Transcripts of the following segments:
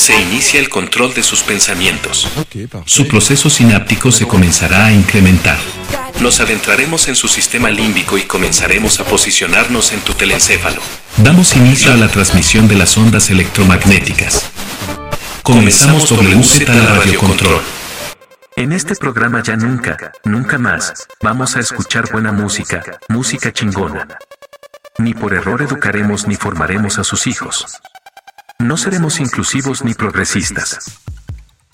se inicia el control de sus pensamientos. Su proceso sináptico se comenzará a incrementar. Nos adentraremos en su sistema límbico y comenzaremos a posicionarnos en tu telencéfalo. Damos inicio a la transmisión de las ondas electromagnéticas. Comenzamos WZ la radiocontrol. En este programa ya nunca, nunca más, vamos a escuchar buena música, música chingona. Ni por error educaremos ni formaremos a sus hijos. No seremos inclusivos ni progresistas.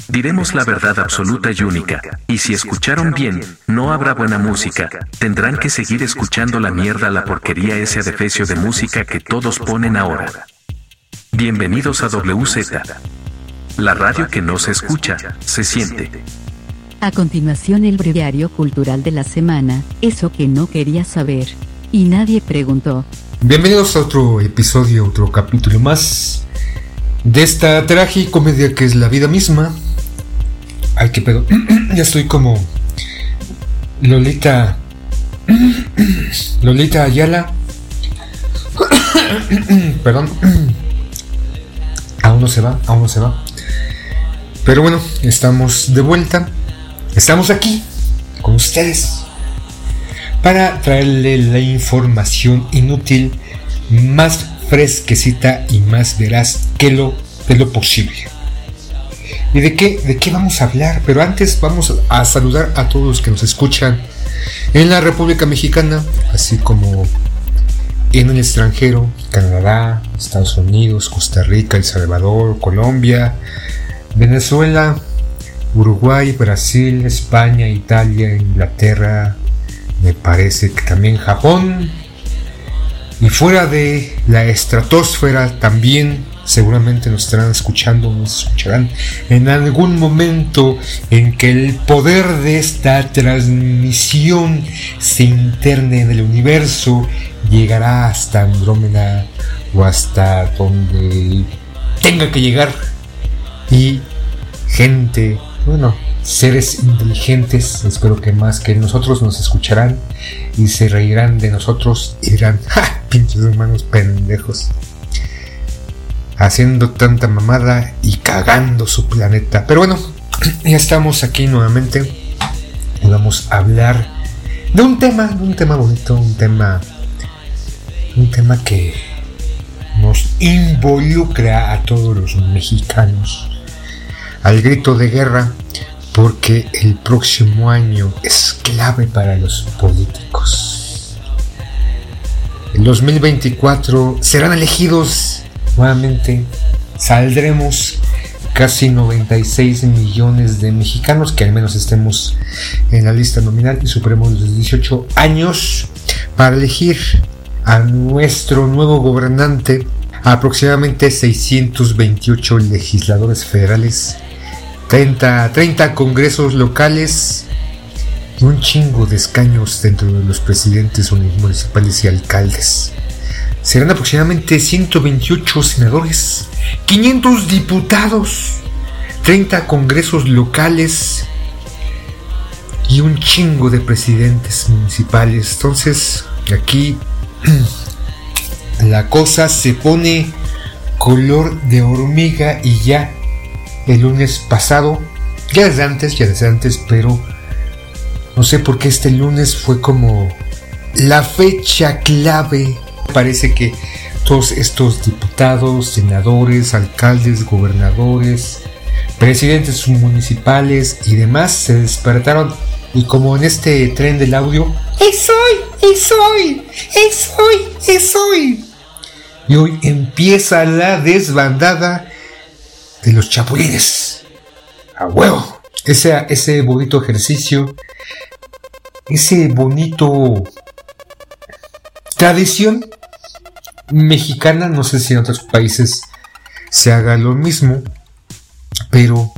Diremos la verdad absoluta y única, y si escucharon bien, no habrá buena música, tendrán que seguir escuchando la mierda, la porquería, ese adefesio de música que todos ponen ahora. Bienvenidos a WZ. La radio que no se escucha, se siente. A continuación el breviario cultural de la semana, eso que no quería saber. Y nadie preguntó. Bienvenidos a otro episodio, otro capítulo más de esta comedia que es la vida misma. Ay, qué pedo. ya estoy como Lolita. Lolita Ayala. Perdón. aún no se va, aún no se va. Pero bueno, estamos de vuelta. Estamos aquí con ustedes para traerle la información inútil más fresquecita y más veraz que lo, que lo posible. ¿Y de qué, de qué vamos a hablar? Pero antes vamos a saludar a todos los que nos escuchan en la República Mexicana, así como en el extranjero, Canadá, Estados Unidos, Costa Rica, El Salvador, Colombia, Venezuela, Uruguay, Brasil, España, Italia, Inglaterra, me parece que también Japón, y fuera de la estratosfera también seguramente nos estarán escuchando, nos escucharán en algún momento en que el poder de esta transmisión se interne en el universo, llegará hasta Andrómeda o hasta donde tenga que llegar. Y gente, bueno, seres inteligentes, espero que más que nosotros nos escucharán y se reirán de nosotros y dirán, ¡ja! Pinches hermanos pendejos haciendo tanta mamada y cagando su planeta. Pero bueno, ya estamos aquí nuevamente y vamos a hablar de un tema, de un tema bonito, un tema, un tema que nos involucra a todos los mexicanos al grito de guerra porque el próximo año es clave para los políticos. En 2024 serán elegidos nuevamente saldremos casi 96 millones de mexicanos que al menos estemos en la lista nominal y superemos los 18 años para elegir a nuestro nuevo gobernante aproximadamente 628 legisladores federales 30, 30 congresos locales y un chingo de escaños dentro de los presidentes municipales y alcaldes serán aproximadamente 128 senadores, 500 diputados, 30 congresos locales y un chingo de presidentes municipales. Entonces, aquí la cosa se pone color de hormiga y ya el lunes pasado, ya desde antes, ya desde antes, pero no sé por qué este lunes fue como la fecha clave Parece que todos estos diputados, senadores, alcaldes, gobernadores, presidentes municipales y demás se despertaron y como en este tren del audio, es hoy, es hoy, es hoy, es hoy. Y hoy empieza la desbandada de los chapulines. A huevo. Ese, ese bonito ejercicio, ese bonito tradición mexicana, no sé si en otros países se haga lo mismo, pero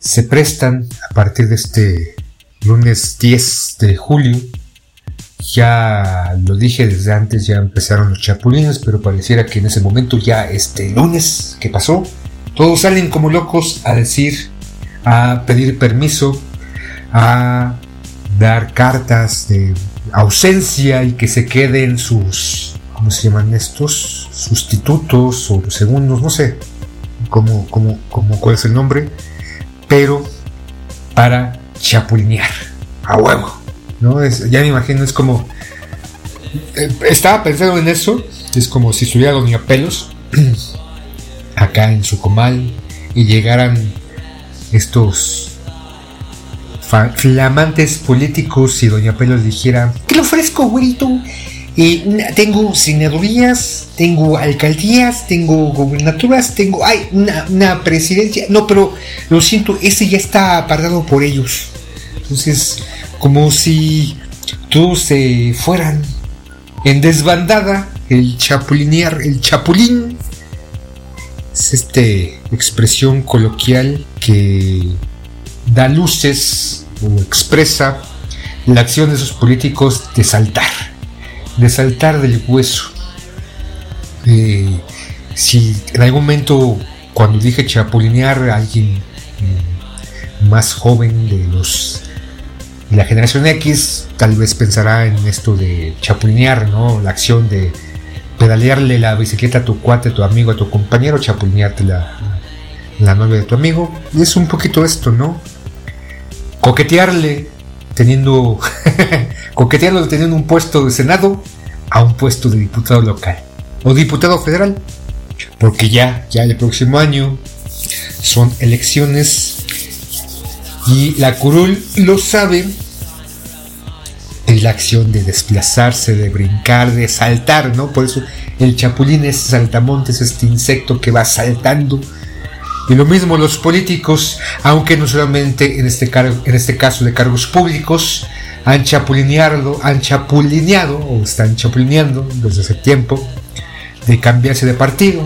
se prestan a partir de este lunes 10 de julio. Ya lo dije desde antes, ya empezaron los chapulines, pero pareciera que en ese momento ya este lunes que pasó, todos salen como locos a decir, a pedir permiso, a dar cartas de ausencia y que se queden sus ¿cómo se llaman estos? Sustitutos o segundos, no sé cómo, cómo, cómo, cuál es el nombre, pero para chapulinear, a huevo, ¿no? Es, ya me imagino, es como, eh, estaba pensando en eso, es como si estuviera Doña Pelos acá en su comal y llegaran estos flamantes políticos y Doña Pelos dijera, ¿qué le ofrezco, güerito? tengo senadurías, tengo alcaldías, tengo gobernaturas, tengo ay, una, presidencia. No, pero lo siento, ese ya está apartado por ellos. Entonces, como si todos se fueran en desbandada, el chapulinear, el chapulín. Es esta expresión coloquial que da luces o expresa la acción de esos políticos de saltar de saltar del hueso. Eh, si en algún momento cuando dije chapulinear alguien mm, más joven de los la generación X tal vez pensará en esto de chapulinear, ¿no? La acción de pedalearle la bicicleta a tu cuate, a tu amigo, a tu compañero, chapulinearte la, la novia de tu amigo. Y es un poquito esto, ¿no? Coquetearle teniendo coqueteando teniendo un puesto de senado a un puesto de diputado local o diputado federal porque ya ya el próximo año son elecciones y la curul lo sabe es la acción de desplazarse, de brincar, de saltar, ¿no? Por eso el chapulín es saltamontes, este insecto que va saltando y lo mismo los políticos, aunque no solamente en este, en este caso de cargos públicos, han chapulineado, han chapulineado o están chapulineando desde hace tiempo de cambiarse de partido.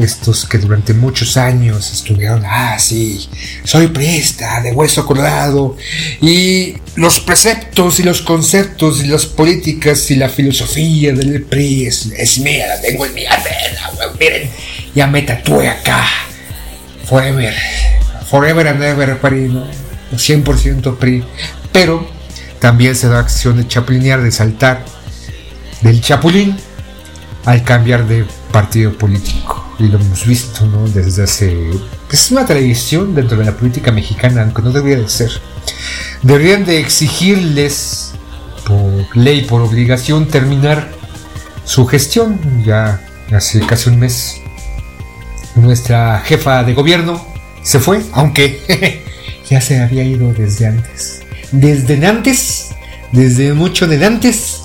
Estos que durante muchos años estuvieron, ah, sí, soy priista, de hueso colorado, y los preceptos y los conceptos y las políticas y la filosofía del PRI es, mía, la tengo en mi miren, ya me tatué acá forever, forever and ever PRI, ¿no? 100% PRI. Pero también se da acción de chapulinear, de saltar del chapulín al cambiar de partido político. Y lo hemos visto, ¿no? Desde hace... Es una tradición dentro de la política mexicana, aunque no debería de ser. Deberían de exigirles por ley, por obligación, terminar su gestión. Ya hace casi un mes nuestra jefa de gobierno se fue, aunque ya se había ido desde antes. Desde antes, desde mucho de antes,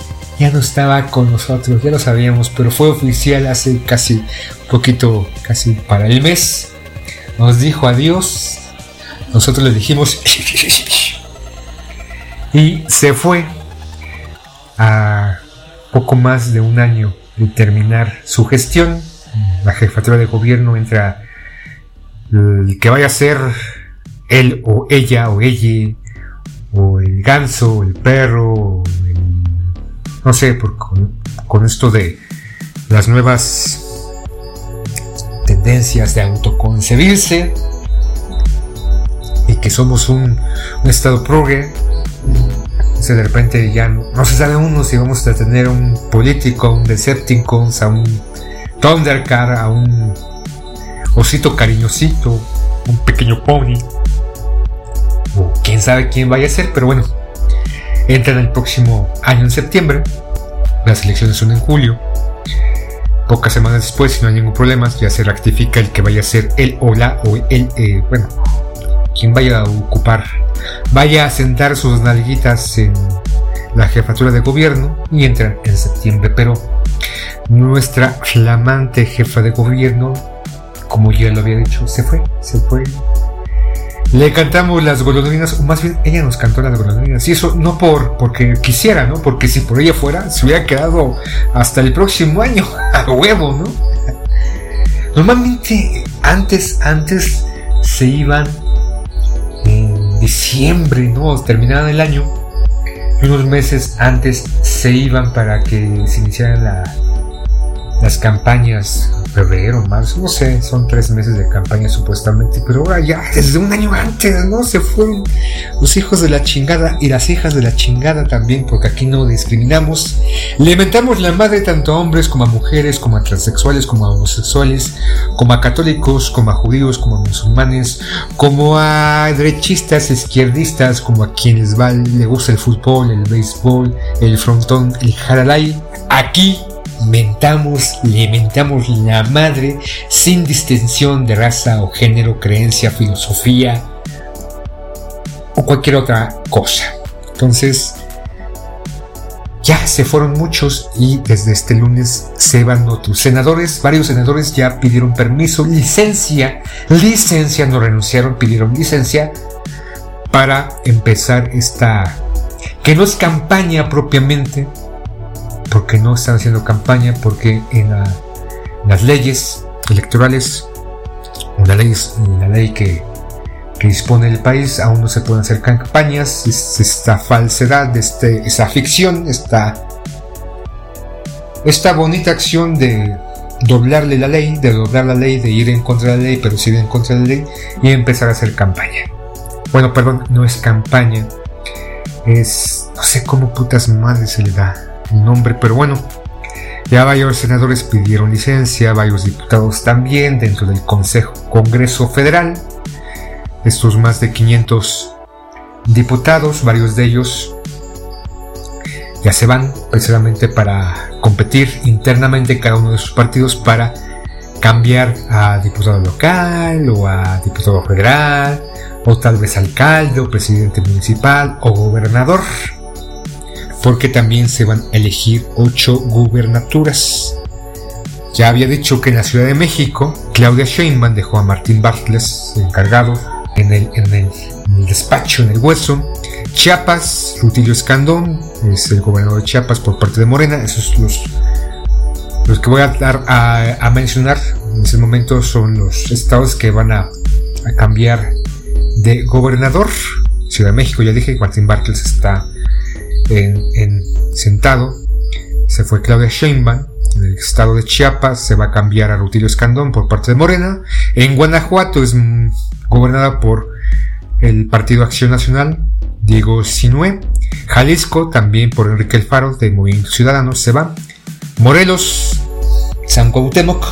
ya no estaba con nosotros, ya lo sabíamos, pero fue oficial hace casi un poquito, casi para el mes. Nos dijo adiós, nosotros le dijimos y se fue a poco más de un año de terminar su gestión la jefatura de gobierno entra el que vaya a ser él o ella o ella o el ganso el perro no sé por, con, esto de las nuevas tendencias de autoconcebirse y que somos un, estado progre de repente ya no, se sabe uno si vamos a tener un político, un Decepticons, a un Thundercar, a un osito cariñosito, un pequeño pony, o quién sabe quién vaya a ser, pero bueno, entran el próximo año en septiembre, las elecciones son en julio, pocas semanas después, si no hay ningún problema, ya se rectifica el que vaya a ser el o la o el, eh, bueno, quien vaya a ocupar, vaya a sentar sus nalguitas en la jefatura de gobierno y entran en septiembre, pero nuestra flamante jefa de gobierno, como ya lo había dicho, se fue, se fue. Le cantamos las golondrinas, o más bien ella nos cantó las golondrinas. Y eso no por porque quisiera, ¿no? Porque si por ella fuera, se hubiera quedado hasta el próximo año, a huevo, ¿no? Normalmente, antes, antes se iban en diciembre, ¿no? Terminaba el año. Y unos meses antes se iban para que se iniciara la, las campañas febrero, marzo, no sé, son tres meses de campaña supuestamente, pero ahora ya, desde un año antes, ¿no? Se fueron los hijos de la chingada y las hijas de la chingada también, porque aquí no discriminamos. Le mentamos la madre tanto a hombres como a mujeres, como a transexuales, como a homosexuales, como a católicos, como a judíos, como a musulmanes, como a derechistas, izquierdistas, como a quienes va, le gusta el fútbol, el béisbol, el frontón, el jaralay. Aquí mentamos, le mentamos la madre sin distinción de raza o género, creencia, filosofía o cualquier otra cosa. Entonces, ya se fueron muchos y desde este lunes se van otros senadores. Varios senadores ya pidieron permiso, licencia, licencia, no renunciaron, pidieron licencia para empezar esta, que no es campaña propiamente, porque no están haciendo campaña, porque en, las leyes electorales, una ley, la ley que, dispone el país, aún no se pueden hacer campañas, es esta falsedad, este, esa ficción, esta, esta bonita acción de doblarle la ley, de doblar la ley, de ir en contra de la ley, pero sí ir en contra de la ley y empezar a hacer campaña. Bueno, perdón, no es campaña, es, no sé cómo putas madres se le da nombre, pero bueno, ya varios senadores pidieron licencia, varios diputados también dentro del Consejo Congreso Federal. Estos más de 500 diputados, varios de ellos ya se van precisamente para competir internamente cada uno de sus partidos para cambiar a diputado local o a diputado federal o tal vez alcalde o presidente municipal o gobernador porque también se van a elegir ocho gubernaturas. Ya había dicho que en la Ciudad de México, Claudia Sheinbaum dejó a Martín Bartles encargado en el, en el, despacho, en el hueso. Chiapas, Rutilio Escandón, es el gobernador de Chiapas por parte de Morena. Esos los, los que voy a, mencionar en ese momento son los estados que van a, a cambiar de gobernador. Ciudad de México, ya dije que Martín Bartles está en, sentado. Se fue Claudia Sheinbaum. En el estado de Chiapas se va a cambiar a Rutilio Escandón por parte de Morena. En Guanajuato es gobernada por el Partido Acción Nacional, Diego Sinue. Jalisco también por Enrique Alfaro de Movimiento Ciudadano se va. Morelos, San Cuauhtémoc,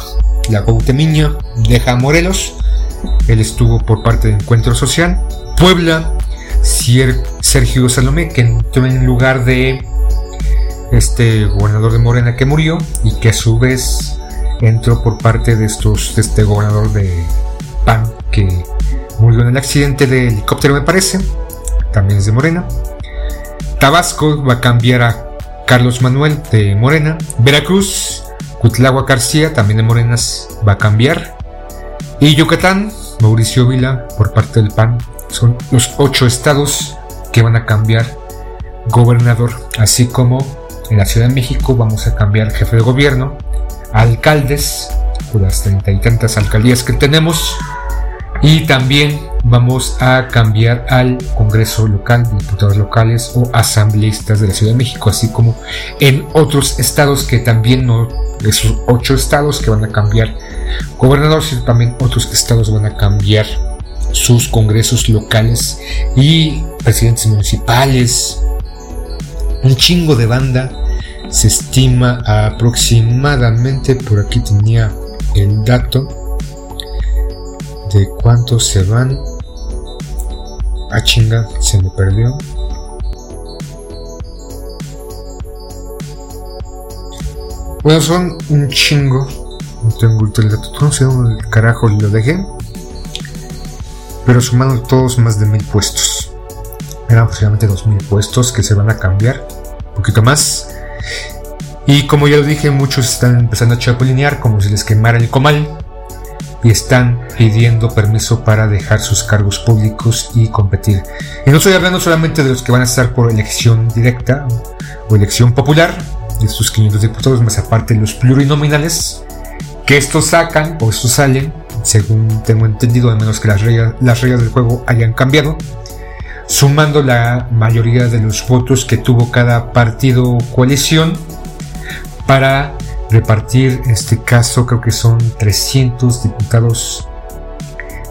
la Cuauhtemiña deja Morelos. Él estuvo por parte de Encuentro Social. Puebla, Sergio Salomé, que entró en lugar de este gobernador de Morena que murió y que a su vez entró por parte de estos este gobernador de PAN que murió en el accidente de helicóptero me parece. También es de Morena. Tabasco va a cambiar a Carlos Manuel de Morena. Veracruz Cutlagua García también de Morenas va a cambiar. Y Yucatán Mauricio Vila por parte del PAN son los ocho estados que van a cambiar gobernador, así como en la Ciudad de México vamos a cambiar jefe de gobierno, alcaldes, por las treinta y tantas alcaldías que tenemos, y también vamos a cambiar al Congreso local, diputados locales o asambleístas de la Ciudad de México, así como en otros estados que también no, esos ocho estados que van a cambiar gobernadores, y también otros estados van a cambiar sus congresos locales y presidentes municipales. Un chingo de banda. Se estima aproximadamente, por aquí tenía el dato de cuántos se van. a ah, chinga, se me perdió. Bueno, son un chingo. No tengo el dato. No sé el carajo lo dejé pero sumando todos más de mil puestos. Eran aproximadamente dos mil puestos que se van a cambiar, un poquito más. Y como ya lo dije, muchos están empezando a chapulinear como si les quemara el comal y están pidiendo permiso para dejar sus cargos públicos y competir. Y no estoy hablando solamente de los que van a estar por elección directa o elección popular, de estos 500 diputados, más aparte los plurinominales, que estos sacan o estos salen según tengo entendido, a menos que las reglas, las reglas del juego hayan cambiado, sumando la mayoría de los votos que tuvo cada partido o coalición para repartir, en este caso creo que son 300 diputados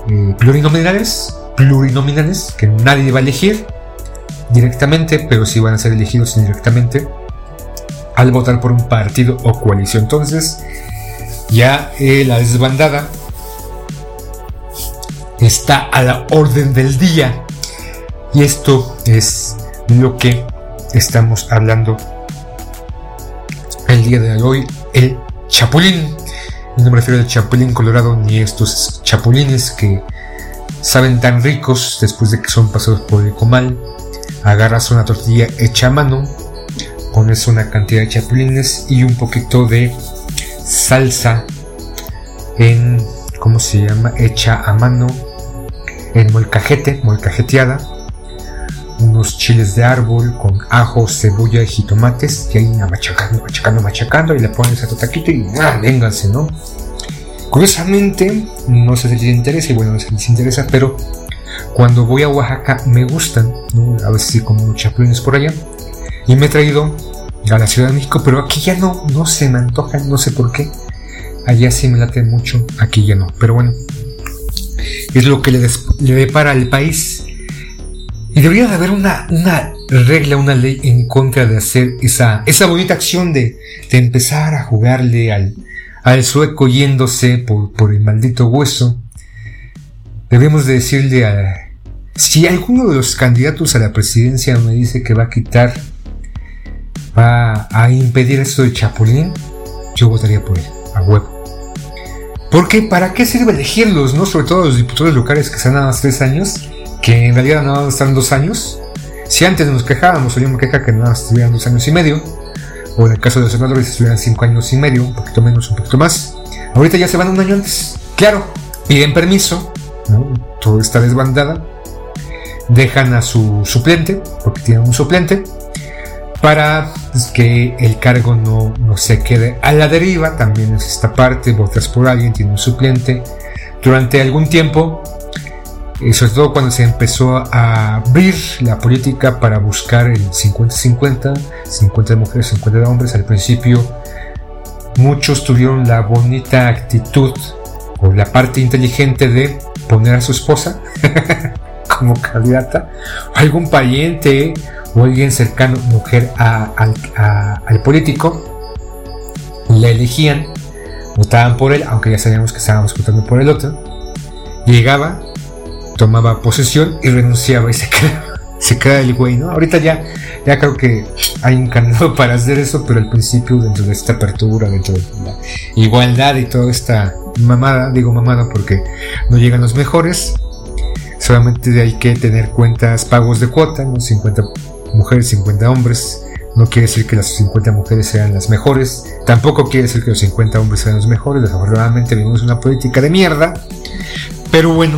eh, plurinominales, plurinominales, que nadie va a elegir directamente, pero sí van a ser elegidos indirectamente al votar por un partido o coalición. Entonces, ya eh, la desbandada está a la orden del día. Y esto es lo que estamos hablando el día de hoy. El chapulín. No me refiero al chapulín colorado ni estos chapulines que saben tan ricos después de que son pasados por el comal. Agarras una tortilla hecha a mano, pones una cantidad de chapulines y un poquito de salsa en, ¿cómo se llama? Hecha a mano, en molcajete, molcajeteada, unos chiles de árbol con ajo, cebolla y jitomates, y ahí machacando, machacando, machacando, y le pones a tu y ¡ah! vénganse, ¿no? Curiosamente, no sé si les interesa, y bueno, no sé si les interesa, pero cuando voy a Oaxaca me gustan, ¿no? a veces sí como chapulines por allá, y me he traído a la Ciudad de México, pero aquí ya no, no se me antojan, no sé por qué. Allá sí me late mucho, aquí ya no. Pero bueno, es lo que le, depara al país. Y debería de haber una, una, regla, una ley en contra de hacer esa, esa bonita acción de, de empezar a jugarle al, al sueco yéndose por, por el maldito hueso. Debemos de decirle a... Si alguno de los candidatos a la presidencia me dice que va a quitar va a impedir esto de Chapulín, yo votaría por él, a huevo. Porque ¿para qué sirve elegirlos? ¿no? Sobre todo los diputados locales que están nada más tres años, que en realidad nada más están dos años. Si antes nos quejábamos, o yo me queja que nada más estuvieran dos años y medio, o en el caso de los senadores estuvieran cinco años y medio, un poquito menos, un poquito más. Ahorita ya se van un año antes. Claro, piden permiso, ¿no? todo está desbandada, dejan a su suplente, porque tienen un suplente, para que el cargo no, no, se quede a la deriva, también es esta parte, votas por alguien, tiene un suplente. Durante algún tiempo, y sobre todo cuando se empezó a abrir la política para buscar el 50-50, 50 de mujeres, 50 de hombres, al principio muchos tuvieron la bonita actitud o la parte inteligente de poner a su esposa como candidata, o algún pariente o alguien cercano, mujer, al político, le elegían, votaban por él, aunque ya sabíamos que estábamos votando por el otro, llegaba, tomaba posesión y renunciaba y se quedaba, se queda el güey, ¿no? Ahorita ya, ya creo que hay un canal para hacer eso, pero al principio, dentro de esta apertura, dentro de la igualdad y toda esta mamada, digo mamada porque no llegan los mejores, solamente hay que tener cuentas pagos de cuota, ¿no? 50 mujeres, 50 hombres. No quiere decir que las 50 mujeres sean las mejores. Tampoco quiere decir que los 50 hombres sean los mejores. Desafortunadamente vivimos una política de mierda. Pero bueno,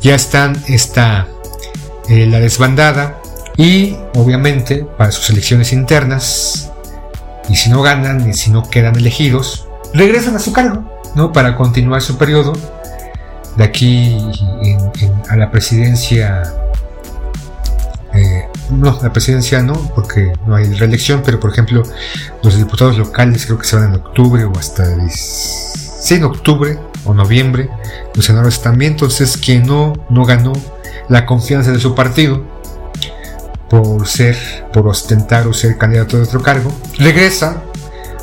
ya están esta eh, la desbandada y obviamente para sus elecciones internas y si no ganan y si no quedan elegidos regresan a su cargo no para continuar su periodo de aquí a la presidencia eh, no, la presidencia no, porque no hay reelección, pero por ejemplo, los diputados locales creo que se van en octubre o hasta sí, en octubre o noviembre, los senadores también, entonces quien no, no ganó la confianza de su partido por ser, por ostentar o ser candidato de otro cargo, regresa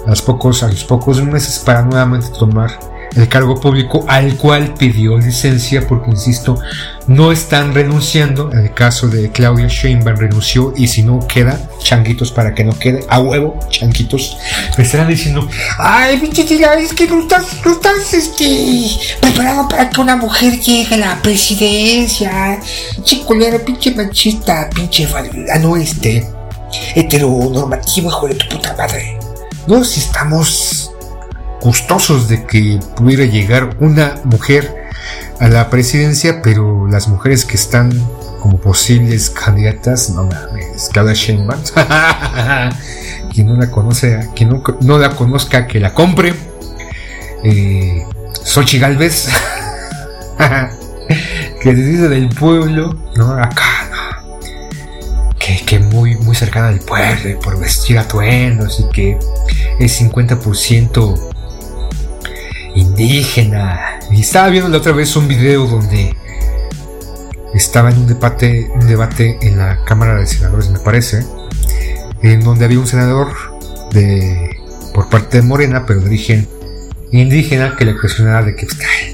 a los pocos, a los pocos meses para nuevamente tomar el cargo público al cual pidió licencia porque, insisto, no están renunciando. En el caso de Claudia Sheinbaum renunció y si no queda, changuitos para que no quede, a huevo, changuitos, me estarán diciendo, ay, pinche es que no estás, no estás este, preparado para que una mujer llegue a la presidencia. Pinche culero, pinche machista, pinche ah, no este, heteronormativo, hijo de tu puta madre. No, si estamos gustosos de que pudiera llegar una mujer a la presidencia, pero las mujeres que están como posibles candidatas, no mames, cada Sheinbaum, quien no la conoce, quien no, la conozca, que la compre, eh, Sochi Galvez, que se dice del pueblo, ¿no? Acá, Que, que muy, muy cercana al pueblo, por vestir atuendos y que es 50% indígena. Y estaba viendo la otra vez un video donde estaba en un debate, un debate en la Cámara de Senadores, me parece, en donde había un senador de por parte de Morena, pero de origen indígena, que le cuestionaba de que,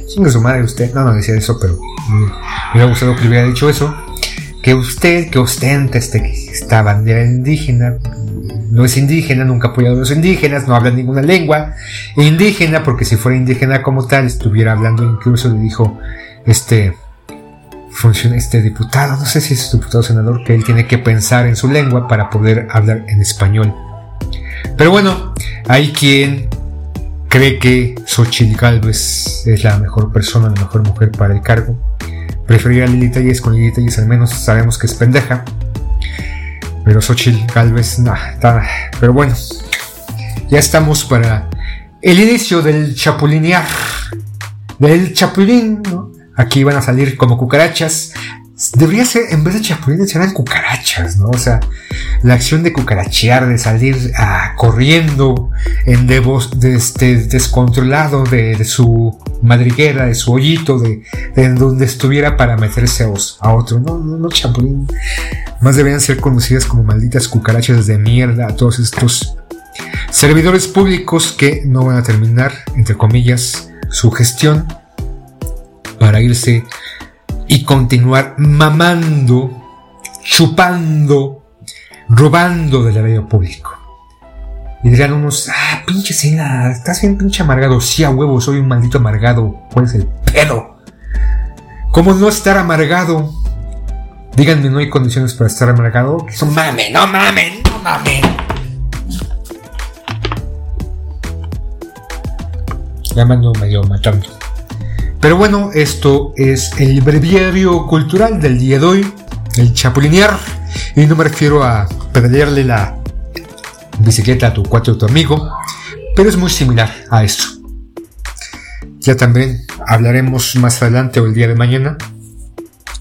chingue su madre usted, no, no decía eso, pero me hubiera gustado que le hubiera dicho eso, que usted que ostenta este, esta bandera indígena, no es indígena, nunca ha apoyado a los indígenas, no habla ninguna lengua indígena, porque si fuera indígena como tal, estuviera hablando, incluso le dijo este funciona este diputado, no sé si es diputado senador, que él tiene que pensar en su lengua para poder hablar en español. Pero bueno, hay quien cree que Xochitl Galvez es la mejor persona, la mejor mujer para el cargo. Preferiría a Lili Telles, con Lili Telles al menos sabemos que es pendeja. Pero Xochitl Galvez, nada, pero bueno, ya estamos para el inicio del chapulinear, del chapulín, ¿no? Aquí van a salir como cucarachas. Debería ser, en vez de chapulines, serán cucarachas, ¿no? O sea, la acción de cucarachear, de salir ah, corriendo en de, este, descontrolado de, su madriguera, de su hoyito, de, donde estuviera para meterse a, otro. No, no, no, chapulín. Más deberían ser conocidas como malditas cucarachas de mierda a todos estos servidores públicos que no van a terminar, entre comillas, su gestión para irse y continuar mamando, chupando, robando del erario público. Y dirán unos, ah, pinche Cena, estás bien pinche amargado. Sí, a huevo, soy un maldito amargado. ¿Cuál es el pedo? ¿Cómo no estar amargado? Díganme, ¿no hay condiciones para estar amargado? No mamen, no mamen, no mamen. Ya me medio matando. Pero bueno, esto es el breviario cultural del día de hoy, el chapulinear. Y no me refiero a pedalearle la bicicleta a tu cuatro tu amigo, pero es muy similar a esto. Ya también hablaremos más adelante o el día de mañana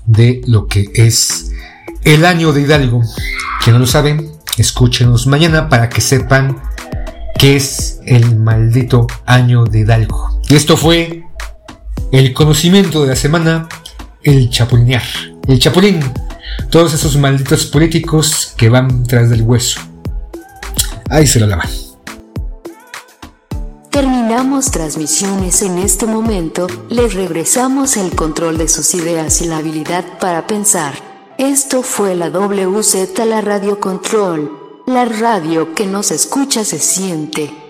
de lo que es el año de Hidalgo. Que no lo saben, escúchenos mañana para que sepan qué es el maldito año de Hidalgo. Y esto fue el conocimiento de la semana, el chapulinear, el chapulín, todos esos malditos políticos que van tras del hueso. Ahí se lo lavan. Terminamos transmisiones en este momento, les regresamos el control de sus ideas y la habilidad para pensar. Esto fue la WZ, la Radio Control, la radio que nos escucha se siente.